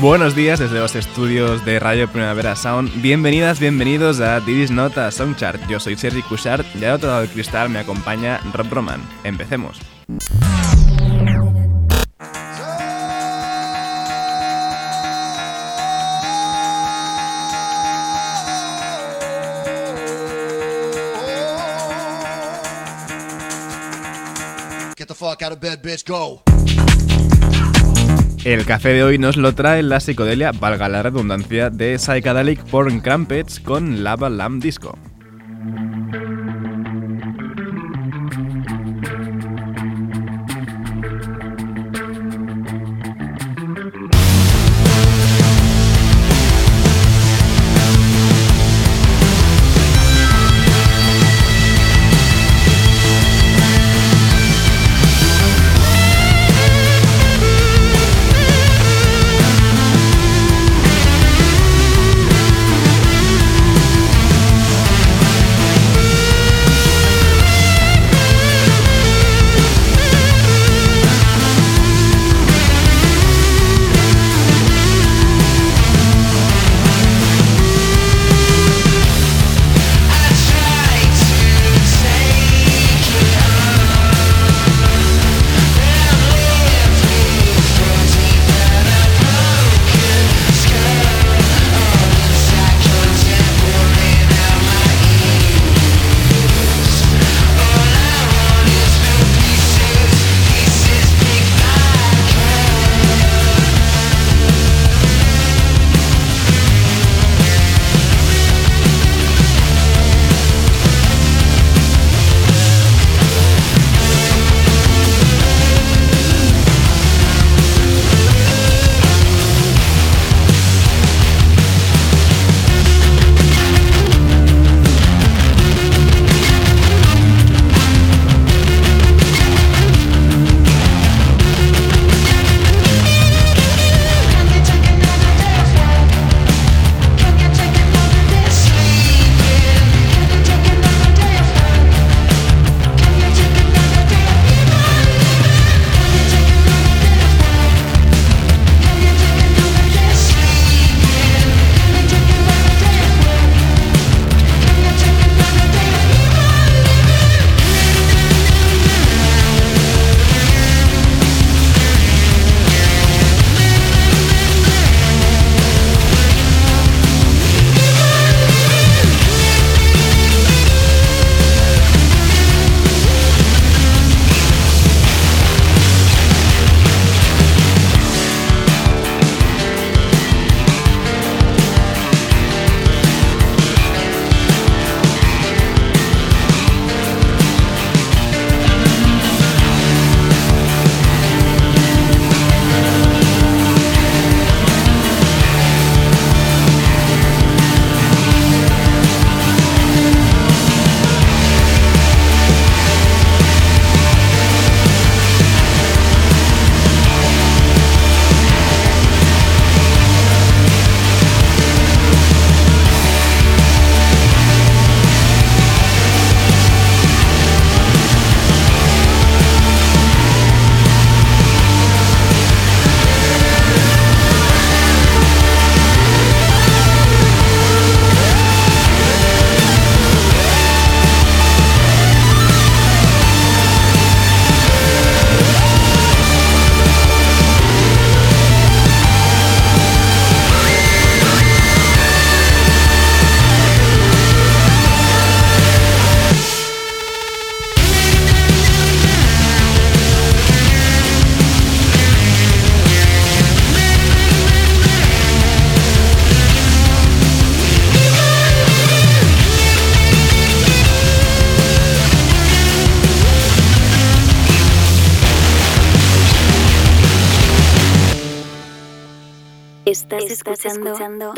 Buenos días desde los estudios de Radio Primavera Sound. Bienvenidas, bienvenidos a Didis Nota Songchart. Yo soy Sergi Cushart y al otro lado del cristal me acompaña Rob Roman. Empecemos. Get the fuck out of bed, bitch, go. El café de hoy nos lo trae la psicodelia, valga la redundancia, de Psychedelic Porn Crumpets con Lava Lamb Disco.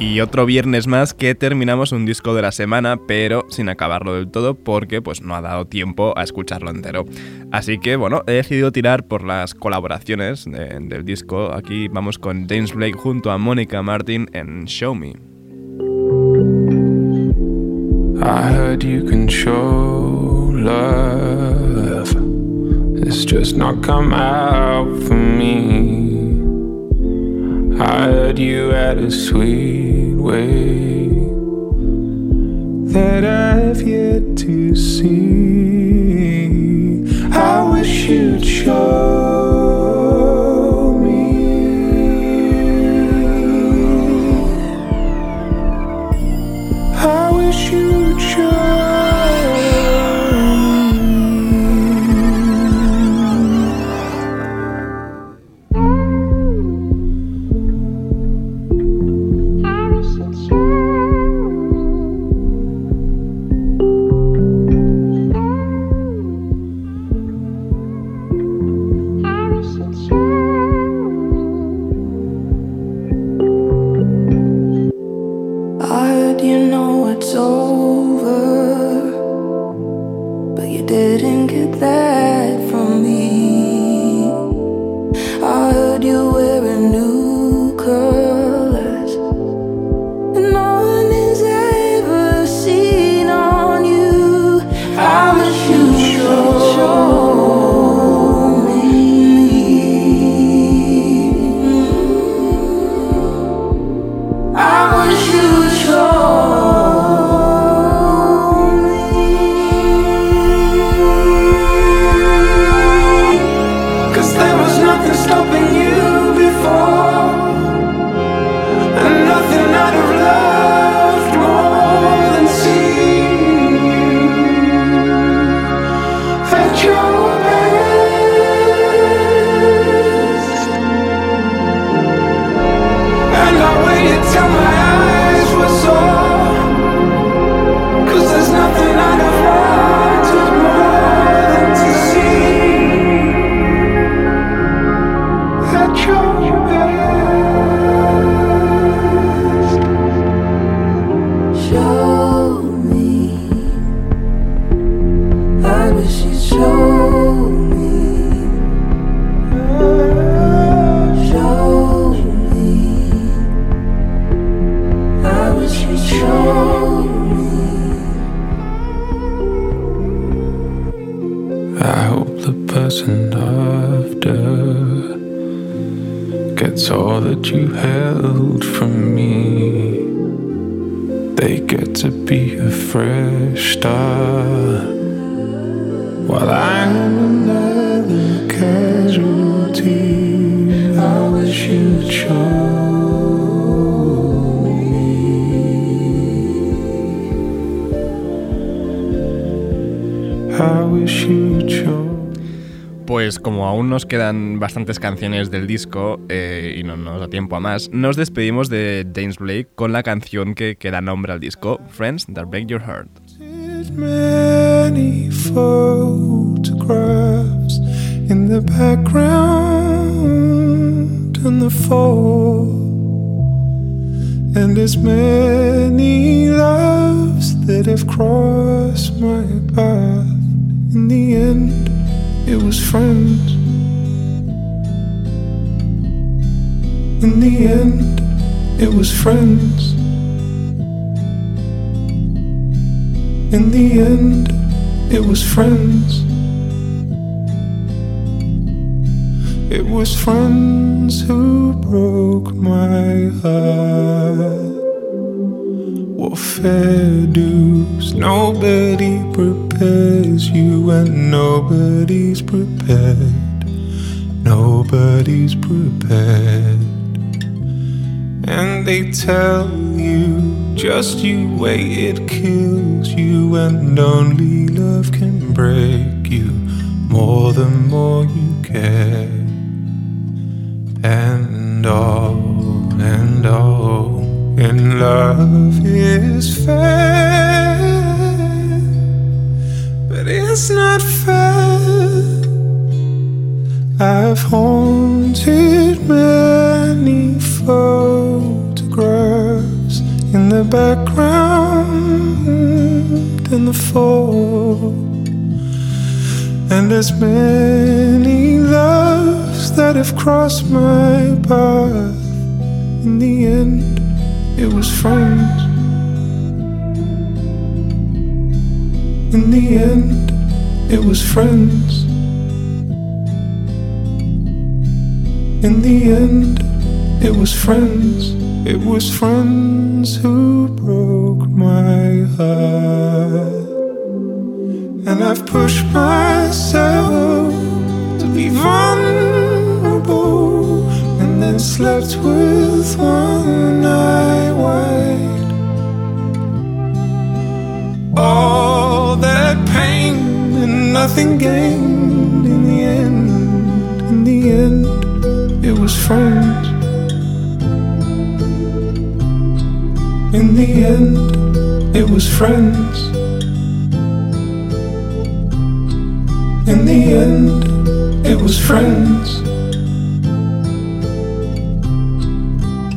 Y otro viernes más que terminamos un disco de la semana, pero sin acabarlo del todo porque pues no ha dado tiempo a escucharlo entero. Así que bueno, he decidido tirar por las colaboraciones del disco. Aquí vamos con James Blake junto a Mónica Martin en Show me. Heard you had a sweet way that I've yet to see. I wish you'd show me. I wish you'd show. Nos quedan bastantes canciones del disco eh, y no nos da tiempo a más, nos despedimos de James Blake con la canción que, da nombre al disco, Friends That Break Your Heart. Many and many loves that have crossed my path in the end. it was friends. In the end, it was friends. In the end, it was friends. It was friends who broke my heart. What fair dues, nobody prepares you, and nobody's prepared. Nobody's prepared. They tell you Just you wait, it kills you, and only love can break you more the more you care. And all, and all in love is fair, but it's not fair. I've haunted many photographs in the background and the fall. And there's many loves that have crossed my path. In the end, it was friends. In the end, it was friends. In the end, it was friends. It was friends who broke my heart. And I've pushed myself to be vulnerable. And then slept with one eye wide. All that pain and nothing gained in the end. In the end, it was friends. In the end, it was friends. In the end, it was friends.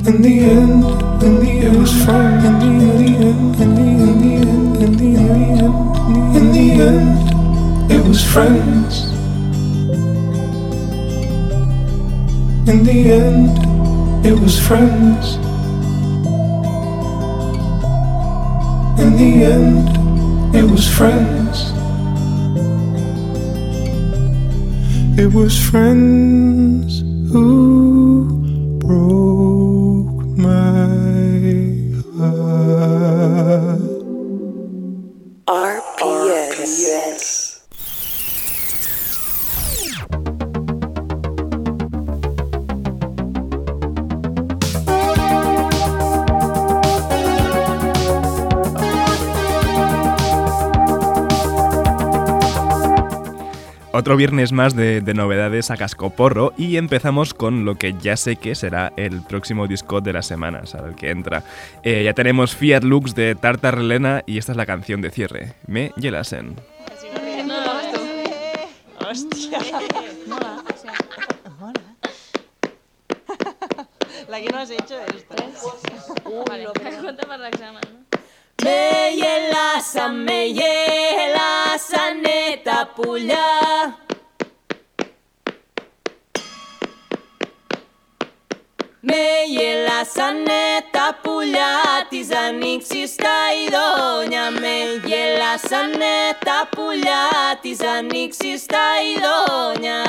In the end, in the end, it was friends. In the end, in the end, in the end, in the end, in the end, it was friends. In the end, it was friends. The end, it was friends. It was friends who Otro viernes más de, de novedades a cascoporro y empezamos con lo que ya sé que será el próximo disco de la semana, o el que entra. Eh, ya tenemos Fiat Lux de Tartar Relena y esta es la canción de cierre, Me Yelasen. Hòstia. Mola, o sea, Mola. La que no has hecho esta. vale, cuenta per l'examen, Με γελάσαν, με γελάσανε τα πουλιά. Με γελάσανε τα πουλιά της ανοίξης τα ειδόνια. Με γελάσανε τα πουλιά της ανοίξης τα ειδόνια.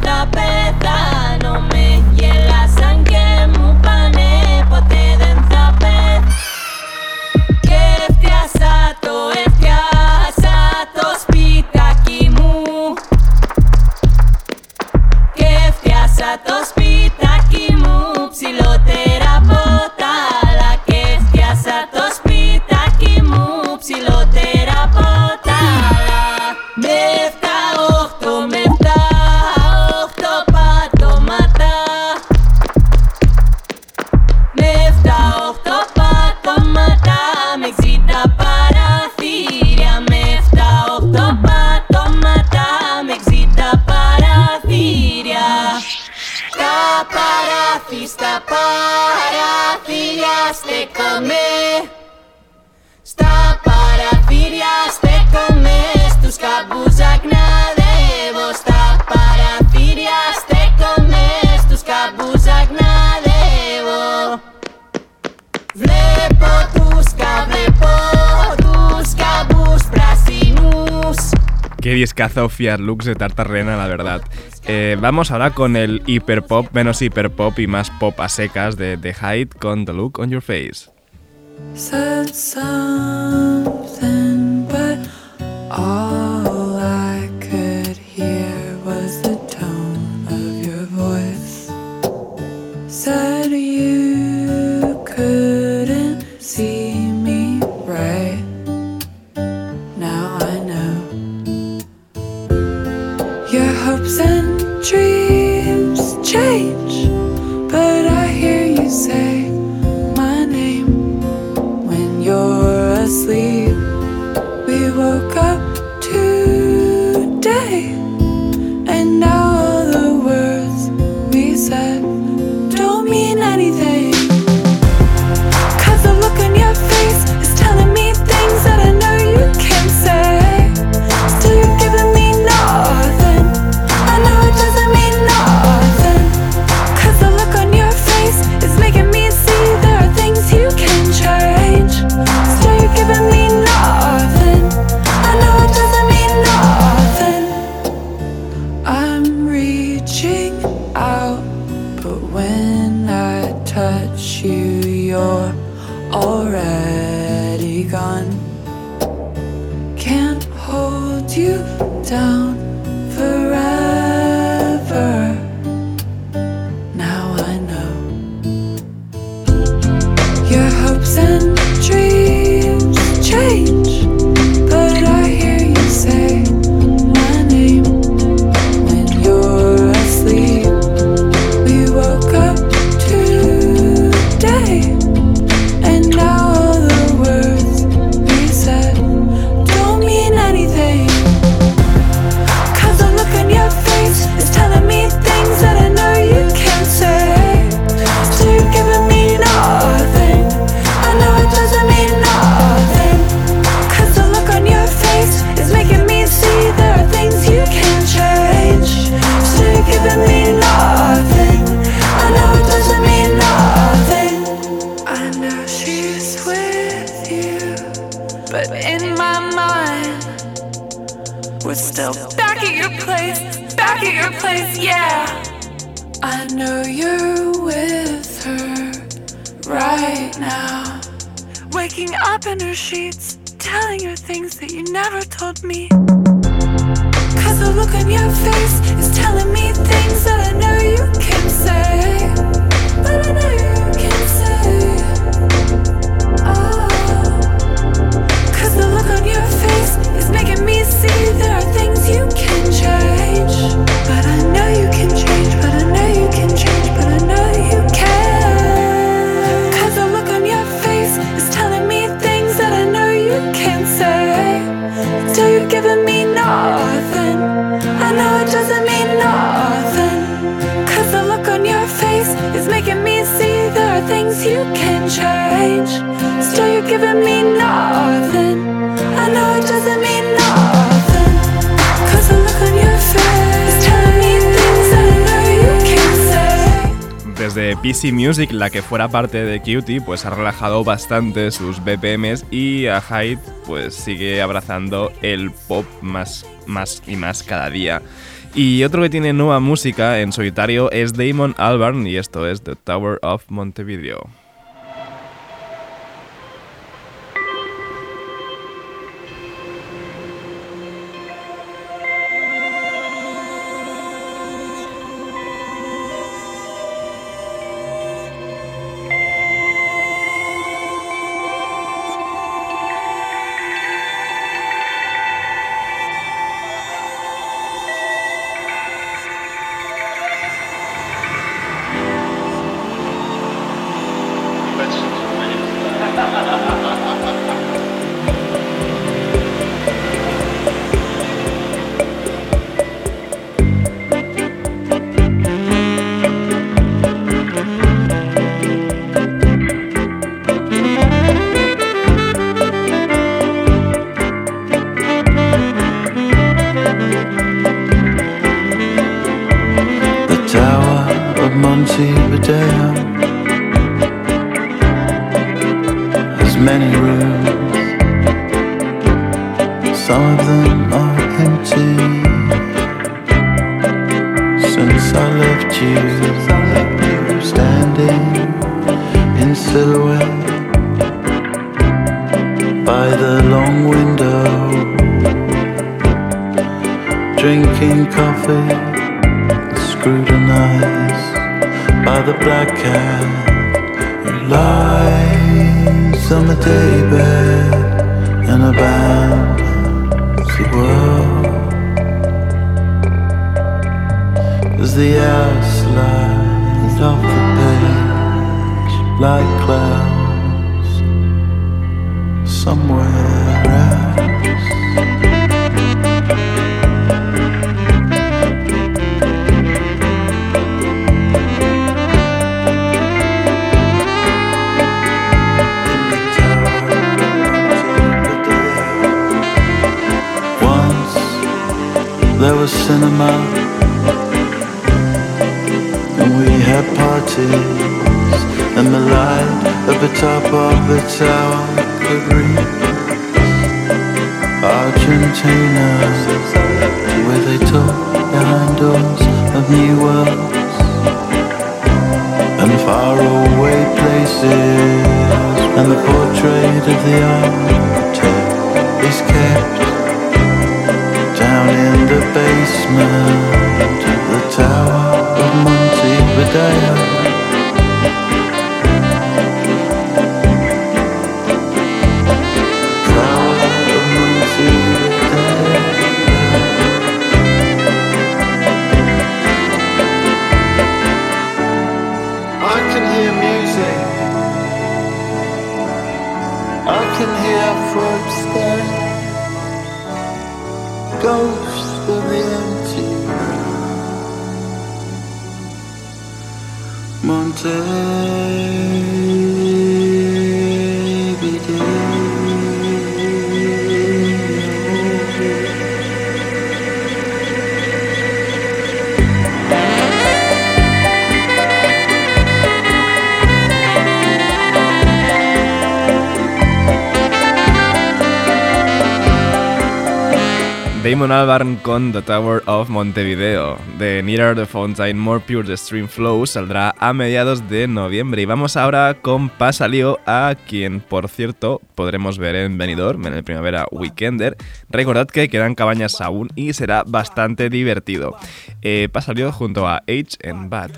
Pote dentro come Στα παραθύρια στέκομαι Στους καμπούς αγναδεύω Στα παραθύρια στέκομαι Στους καμπούς αγναδεύω Βλέπω τους καβλεπώ Τους καμπούς πράσινους Qué discazo Fiat Lux de Tartarena, la verdad. Eh, vamos ahora con el hiperpop, menos hiperpop y más pop a secas de The Hide con The Look on Your Face. Easy Music, la que fuera parte de Cutie, pues ha relajado bastante sus BPMs y a Hyde pues sigue abrazando el pop más, más y más cada día. Y otro que tiene nueva música en solitario es Damon Albarn y esto es The Tower of Montevideo. Of Albarn con The Tower of Montevideo. The Nearer the Fountain, More Pure the Stream Flow saldrá a mediados de noviembre. Y vamos ahora con Pasalío, a quien, por cierto, podremos ver en Benidorm en el Primavera Weekender. Recordad que quedan cabañas aún y será bastante divertido. Eh, junto a H en Bad.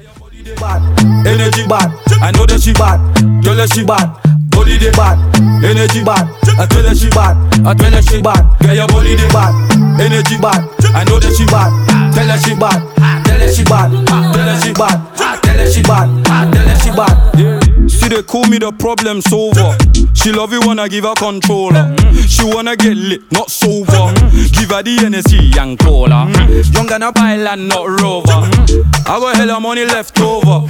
Body bad, energy bad. I tell her she bad, I tell her she bad. Girl your body bad, energy bad. I know that she bad, tell her she bad. Tell her she bad, tell her she bad. Tell her she bad, tell her she bad. Yeah. See they call me the problem solver. She love it when I give her controller. She wanna get lit, not sober. Give her the Hennessy and cola. Young and a pilot, not rover. I got hella money left over.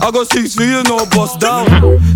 I got six figures, no bust down.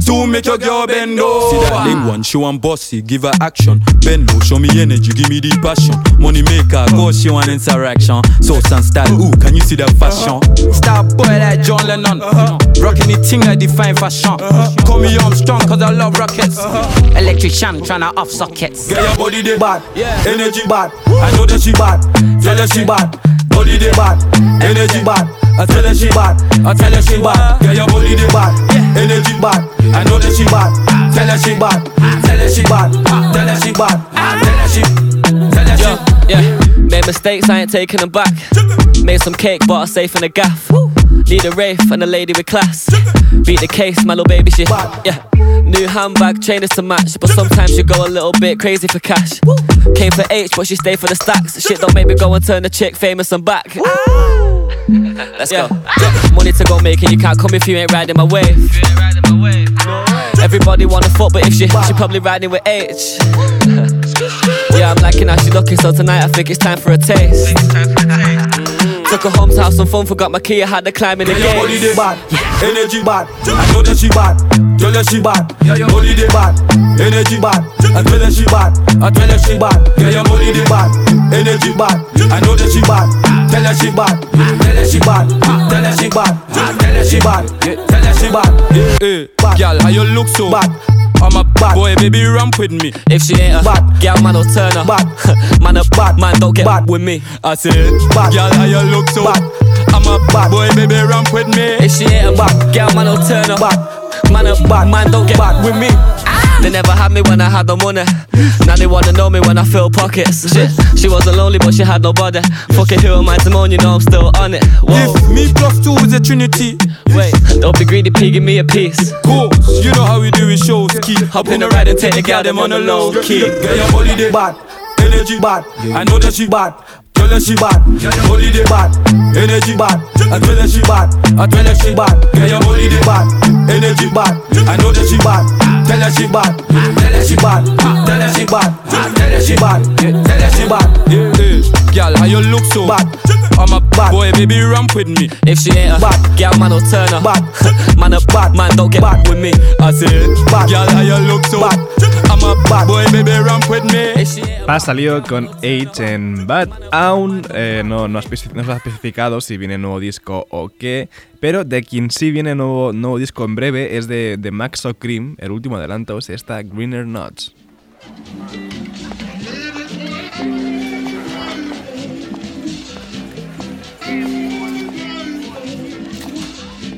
So make your girl bend over. See that link one, she want bossy, give her action. Bend low, show me energy, give me the passion. Money maker, go she want interaction. Source and style, ooh, can you see the fashion? Uh-huh. Star boy like John Lennon. Uh-huh. Rocking the thing like define fashion. Uh-huh. Call me Armstrong, cause I love rockets. Uh-huh. Electrician tryna off sockets. Get your body dey bad, energy. Bad. I know that she bad, tell her she bad. Body dey bad, energy. Bad. I tell her she bad, I tell her she bad. Get your body dey bad, energy. Bad. I know that she bad, tell her she bad, tell her she bad, tell her she bad, tell her she, tell her she. Yeah, made mistakes, I ain't taking them back. Made some cake, but I safe in a gaff. Need a wraith and a lady with class. Beat the case, my little baby shit. Yeah. New handbag, trainers to match, but sometimes you go a little bit crazy for cash. Came for Aitch, but she stayed for the stacks. Shit don't make me go and turn the chick famous and back. Ah. Let's go. Money to go making, you can't come if you ain't riding my wave. Everybody wanna fuck, but if she she probably riding with Aitch. yeah, I'm liking how she looking, so tonight I think it's time for a taste. Took her home to have some fun, forgot my key, I had to climb in the your body dey bad, energy bad. I know that she bad, tell her she bad. Body dey bad, energy bad. I tell her she bad, I tell her she bad. Get your body dey bad, energy bad. I know that she bad, tell her she bad. Tell her she bad, tell her she bad. Tell her she bad, tell her she bad. Hey, girl, how you look so bad? I'm a bad boy, baby, ramp with me. If she ain't a Bad. girl, man, don't turn her. Bad. man, a Bad. man, don't get Bad. with me. I said, Bad. girl, how you look so Bad. I'm a bad boy, baby, ramp with me. If she ain't a Bad. girl, man, don't turn her. Bad. Man, a Bad. man, don't get Bad. with me. They never had me when I had no money. Now they wanna know me when I fill pockets. Shit, she wasn't lonely, but she had nobody. Fuck it, who am I to moan? You know I'm still on it. Whoa, If me plus two is a trinity, wait, don't be greedy, P, give me a piece. cool. You know how we do it, shows key. Hop in the ride and take the gal them on the low key. Get your body there. Bad. Energy bad. I know that she bad. Tell her she bad. Body there bad. Energy bad. I tell her she bad. I tell her she bad. Get your body there bad. Energy bad. I know that she bad. Tell her she bad. Tell her she bad. Tell her she bad. Tell her she bad. Tell her she bad. Yeah, yeah. Girl, how you look so bad? I'm a bad boy, baby, ramp with me. If she ain't a Bad. girl, man, don't turn her. Bad. man, a Bad. man, don't get Bad. with me. I said, Bad. girl, how you look so Bad. I'm a bad boy, baby, ramp with me. If she ain't a Ha salido con Age en Bad. Aún eh, no, no, ha especi- no se ha especificado si viene nuevo disco o qué. Pero de quien sí viene nuevo, nuevo disco en breve es de, de Maxo Cream. El último adelanto es esta Greener Nuts.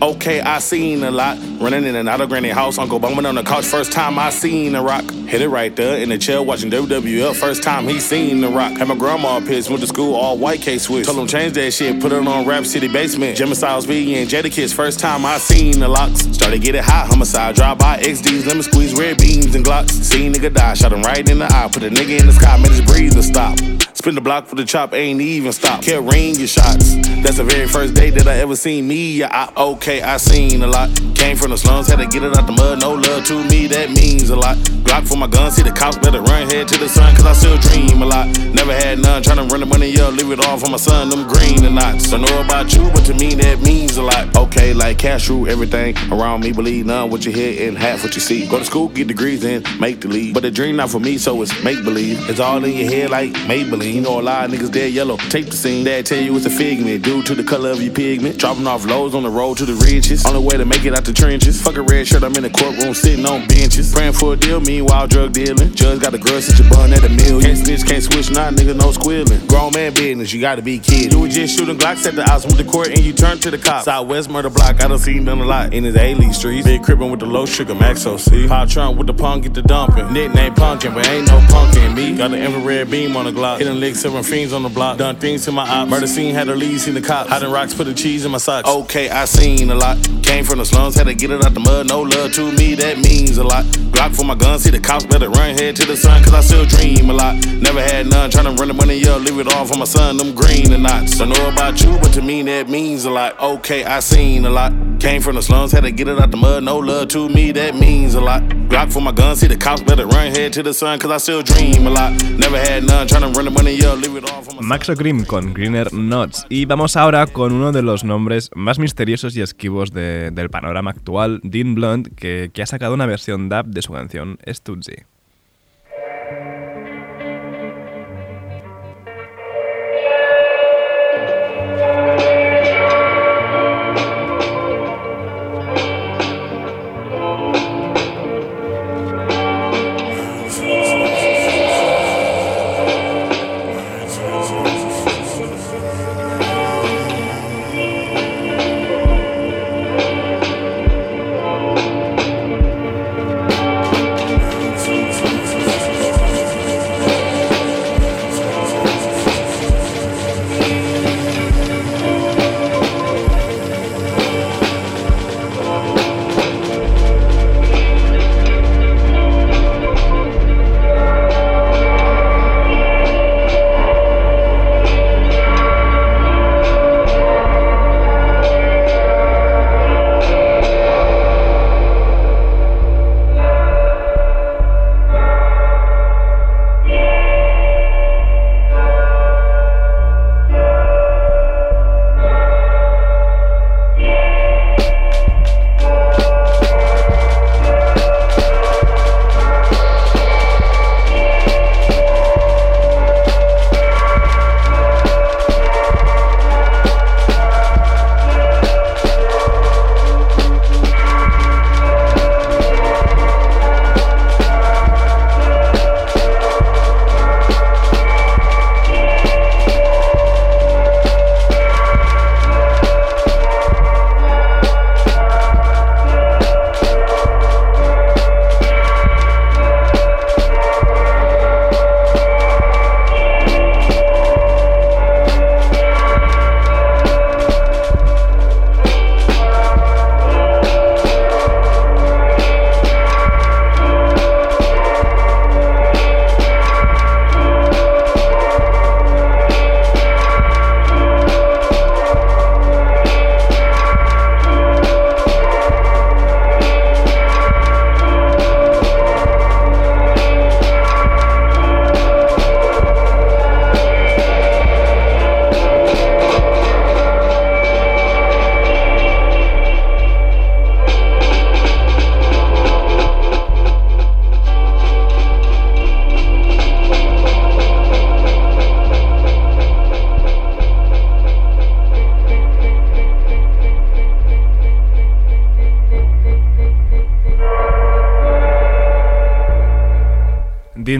Okay, I seen a lot. Running in and out of granny house. Uncle bumming on the couch. First time I seen the rock. Hit it right there in the chair watching WWF. First time he seen the rock. Had my grandma pissed. Went to school all white K switch. Told him change that shit. Put it on Rap City Basement. Jimmy Styles P and Jadakiss. First time I seen the locks. Started get it hot. Homicide. Drive by XDs. Lemon squeeze. Red beams and glocks. Seen nigga die. Shot him right in the eye. Put a nigga in the sky. Made his breather stop. Spin the block for the chop, ain't even stop. Kept ring your shots. That's the very first day that I ever seen me. I, okay, I seen a lot. Came from the slums, had to get it out the mud. No love to me, that means a lot. Glock for my gun, see the cops better run head to the sun, cause I still dream a lot. Never had none, tryna run the money up, leave it all for my son, them green or not. Don't know about you, but to me that means a lot. Okay, like cash everything around me, believe none what you hear and half what you see. Go to school, get degrees, and make the lead. But the dream not for me, so it's make believe. It's all in your head like Maybelline. You know a lot of niggas dead yellow. Take the scene, dad tell you it's a figment. Due to the color of your pigment. Dropping off lows on the road to the riches. Only way to make it out the trenches. Fuck a red shirt, I'm in the courtroom sitting on benches. Praying for a deal, meanwhile drug dealing. Judge got a girl since you bun at a million. Can't snitch, can't switch, nah, nigga, no squealing. Grown man business, you gotta be kid. You was just shooting Glocks at the house, went the court, and you turned to the cops. Southwest murder block, I done seen them a lot. In his A-League streets. Big cribbin' with the low sugar, Max OC. Pop Trump with the punk, get the dumping. Nickname punkin', but ain't no punk in me. Got the infrared beam on the Glock. Hitting licks, seven fiends on the block. Done things to my ops. Murder scene, had the lead, seen the cops. Hiding rocks, put the cheese in my socks. Okay, I seen a lot. Came from the slums, had to get it out the mud. No love to me, that means a lot. Glock for my gun, see the cops better run head to the sun, cause I still dream a lot. Never had none, tryna run the money up, leave it all for my son, them green or not. Don't know about you, but to me that means a lot. Okay, I seen a lot. Came from the slums, had to get it out the mud. No love to me, that means a lot. Glock for my gun, see the cops better run head to the sun, cause I still dream a lot. Never had none, tryna run the money up, leave it all for my. Maxo Kream con Greener Nuts. Y vamos ahora con uno de los nombres más misteriosos y esquivos de- del panorama actual, Dean Blunt, que, que ha sacado una versión dub de su canción. Stutzy.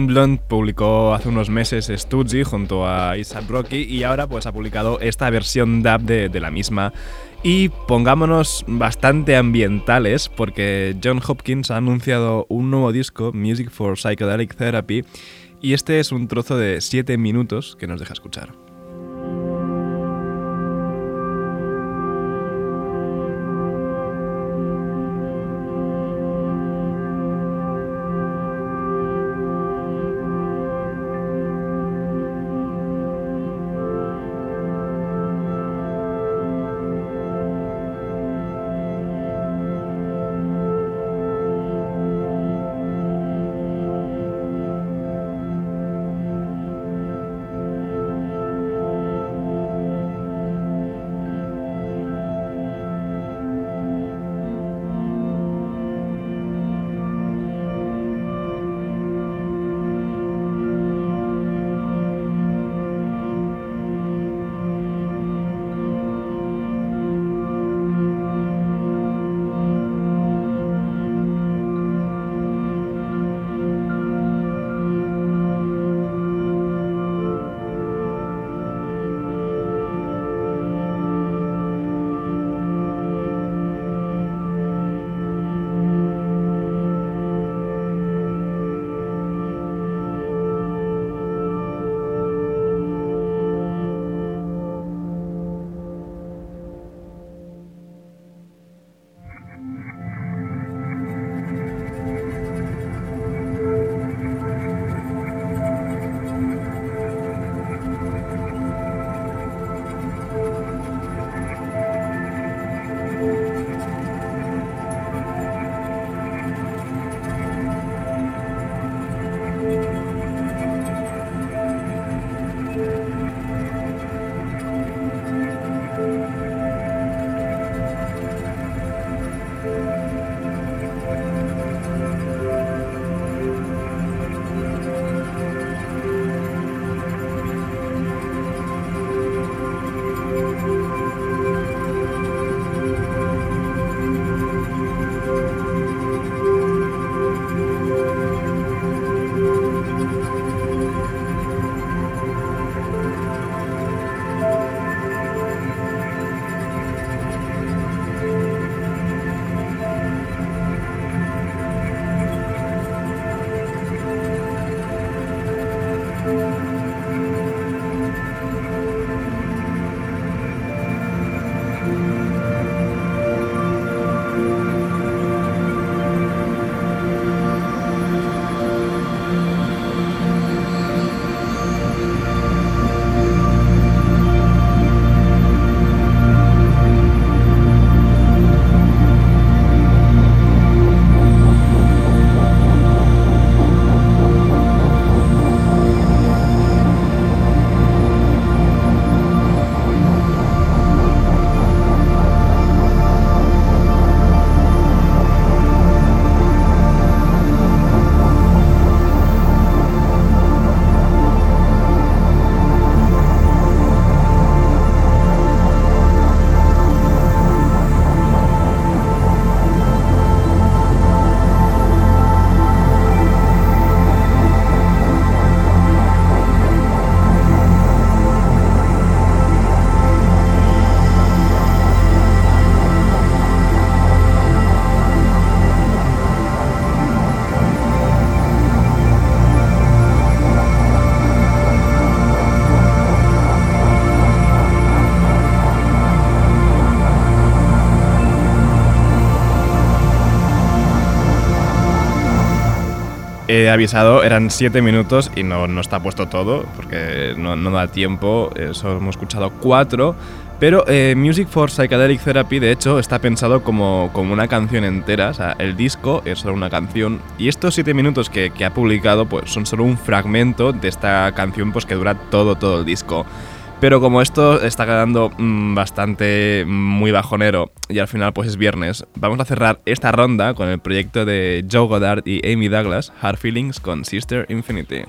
Blunt publicó hace unos meses Studsy junto a Isaac Rocky y ahora pues ha publicado esta versión dub de, de la misma. Y pongámonos bastante ambientales porque John Hopkins ha anunciado un nuevo disco, Music for Psychedelic Therapy, y este es un trozo de 7 minutos que nos deja escuchar. He avisado, eran 7 minutos y no, no, está puesto todo, porque no, no da tiempo, eh, solo hemos escuchado 4. Pero eh, Music for Psychedelic Therapy, de hecho, está pensado como, como, una canción entera, o sea, el disco es solo una canción, y estos 7 minutos que, que, ha publicado pues, son solo un fragmento de esta canción pues, que dura todo, todo el disco. Pero como esto está quedando mmm, bastante muy bajonero y al final pues es viernes, vamos a cerrar esta ronda con el proyecto de Joe Goddard y Amy Douglas, Hard Feelings con Sister Infinity.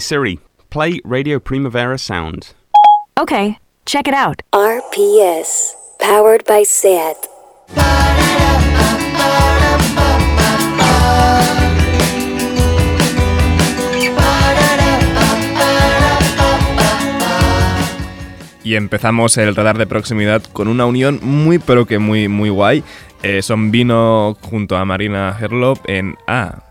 Siri, play Radio Primavera Sound. Okay, check it out. RPS, powered by SAT. Y empezamos el radar de proximidad con una unión muy pero que muy muy guay. Eh, son Vino junto a Marina Herlop en A. Tens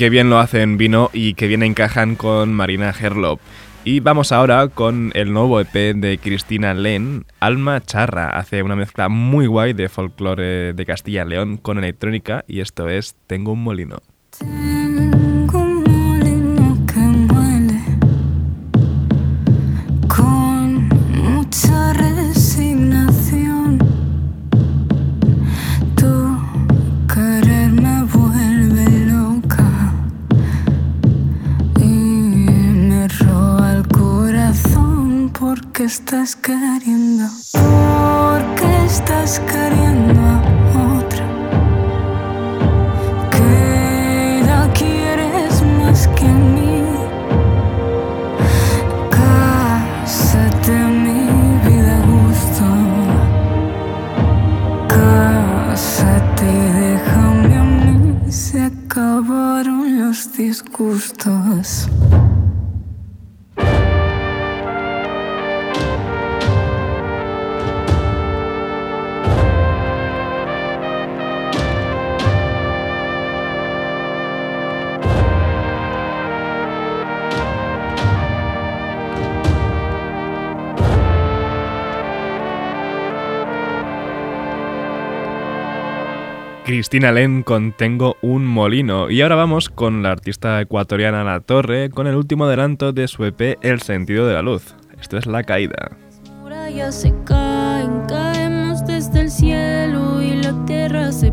Qué bien lo hacen Vino y qué bien encajan con Marina Herlop. Y vamos ahora con el nuevo EP de Cristina Len, Alma Charra. Hace una mezcla muy guay de folclore de Castilla y León con electrónica y esto es Tengo un molino. Porque estás queriendo, porque estás queriendo a otra. Que la quieres más que a mí. Cásate mi vida a gusto. Cásate y déjame a mí. Se acabaron los disgustos. Cristina Len con Tengo un molino. Y ahora vamos con la artista ecuatoriana La Torre con el último adelanto de su EP El sentido de la luz. Esto es La caída. Las murallas se caen, caemos desde el cielo y la tierra se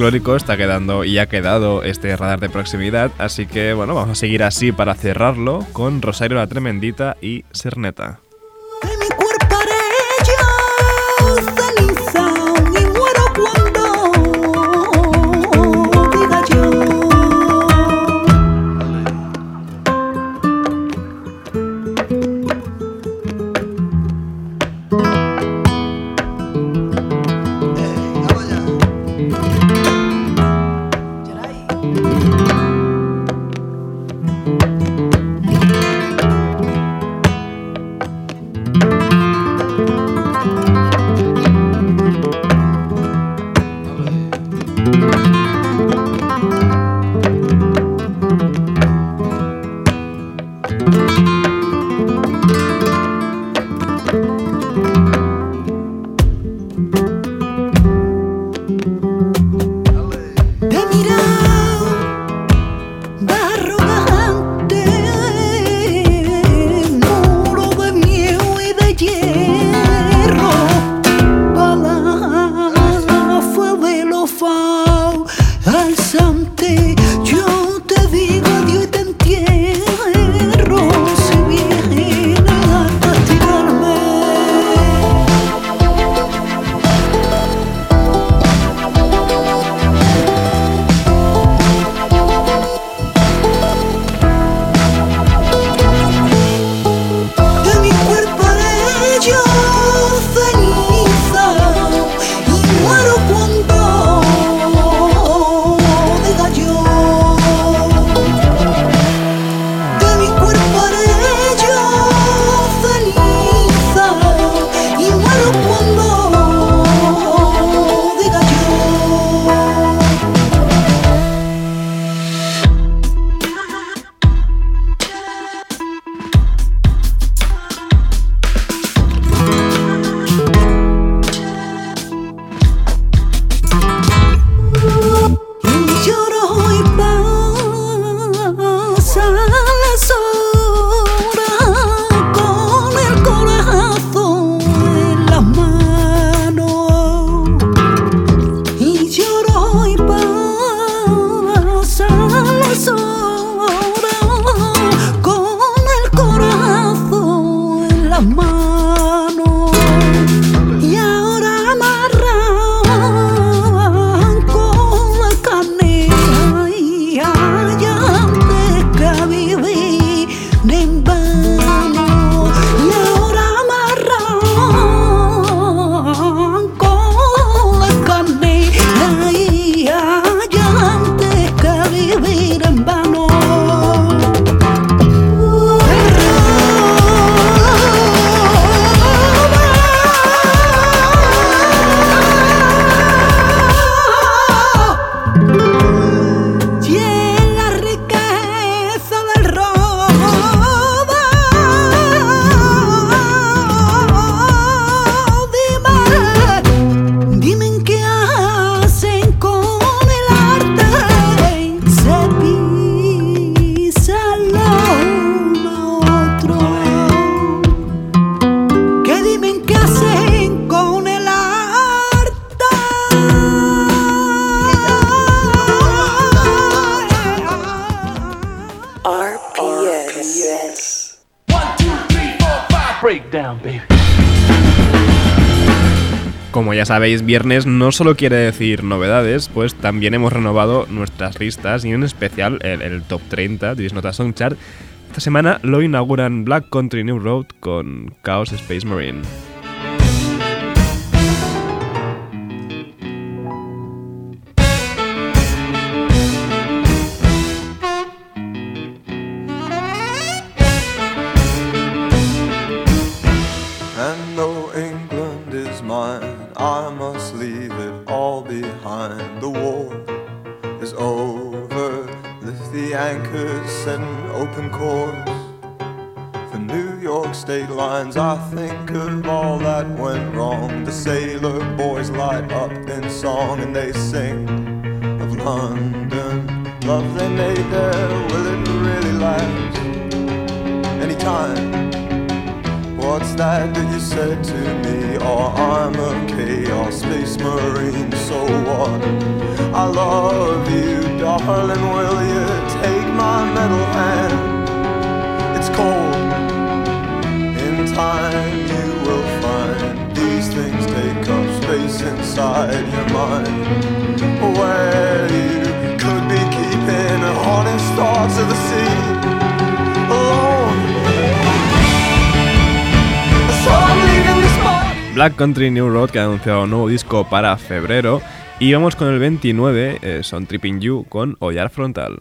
folclórico está quedando y ha quedado este radar de proximidad, así que bueno, vamos a seguir así para cerrarlo con Rosario la Tremendita y Serneta. sabéis, viernes no solo quiere decir novedades, pues también hemos renovado nuestras listas y en especial el, top 30 de Disnota Chart. Esta semana lo inauguran Black Country New Road con Chaos Space Marine. Black Country New Road, que ha anunciado un nuevo disco para febrero. Y vamos con el 29, eh, son Tripping You con Ollar Frontal.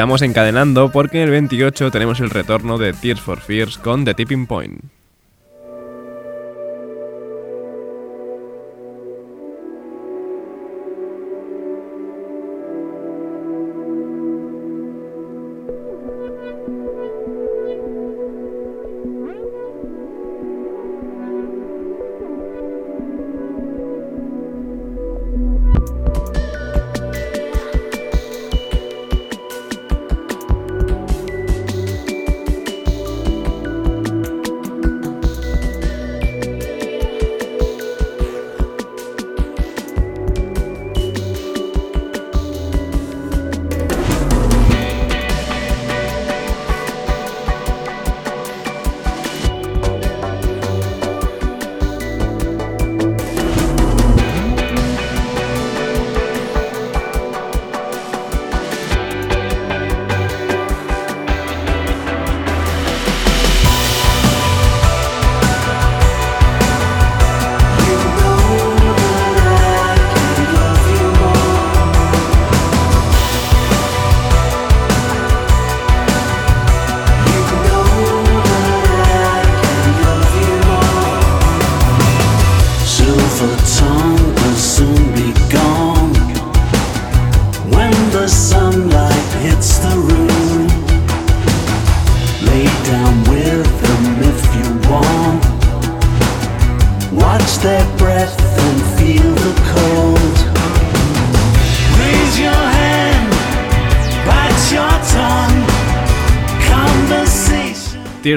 vamos encadenando porque el 28 tenemos el retorno de Tears for Fears con The Tipping Point.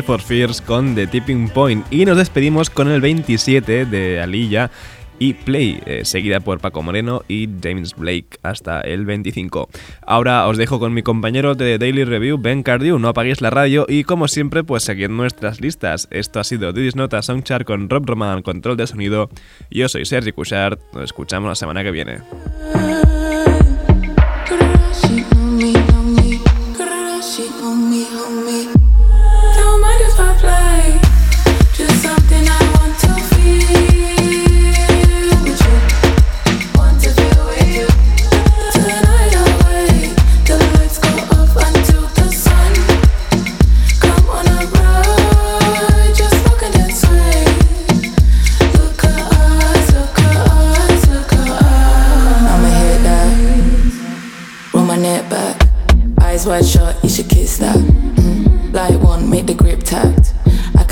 For Fears con The Tipping Point. Y nos despedimos con el 27 de Alilla y Play, eh, seguida por Paco Moreno y James Blake hasta el 25. Ahora os dejo con mi compañero de Daily Review, Ben Cardew. No apaguéis la radio y, como siempre, pues seguid nuestras listas. Esto ha sido Didis Nota Soundchart con Rob Roman, control de sonido. Yo soy Sergi Cushart. Nos escuchamos la semana que viene.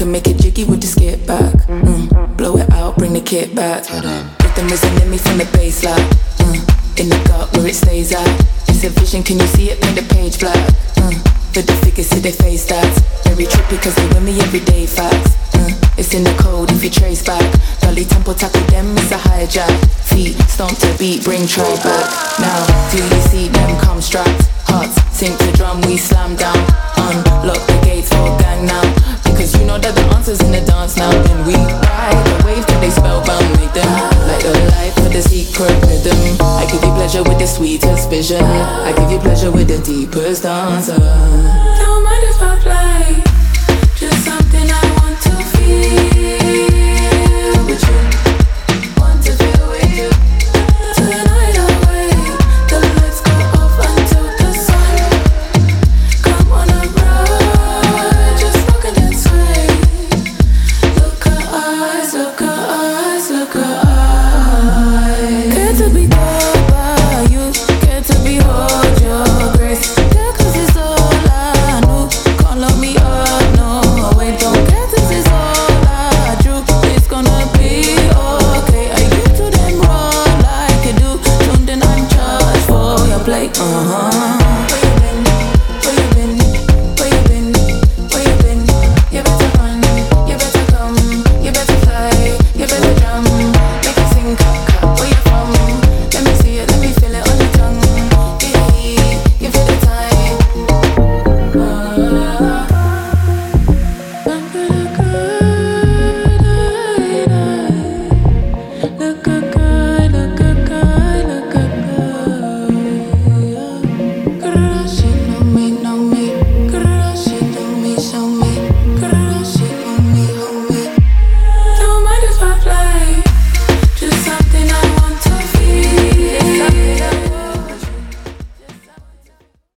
Can make it jiggy with the skip back. Mm. Blow it out, bring the kit back. Rhythm isn't in me from the baseline. Mm. In the gut where it stays at. It's a vision, can you see it? Paint the page black. Mm. For the figures, see their face that. Very trippy cause they with me every day facts. Mm. It's in the code if you trace back. Dolly tempo tackle them, it's a hijack. Feet stomp to beat, bring try back. Now, do you see them come strapped? Hearts sink to drum, we slam down. Unlock the gates for gang now. Because you know that the answer's in the dance now. And we ride the wave till they spellbound, make them like the light for the secret rhythm. I give you pleasure with the sweetest vision. I give you pleasure with the deepest answer.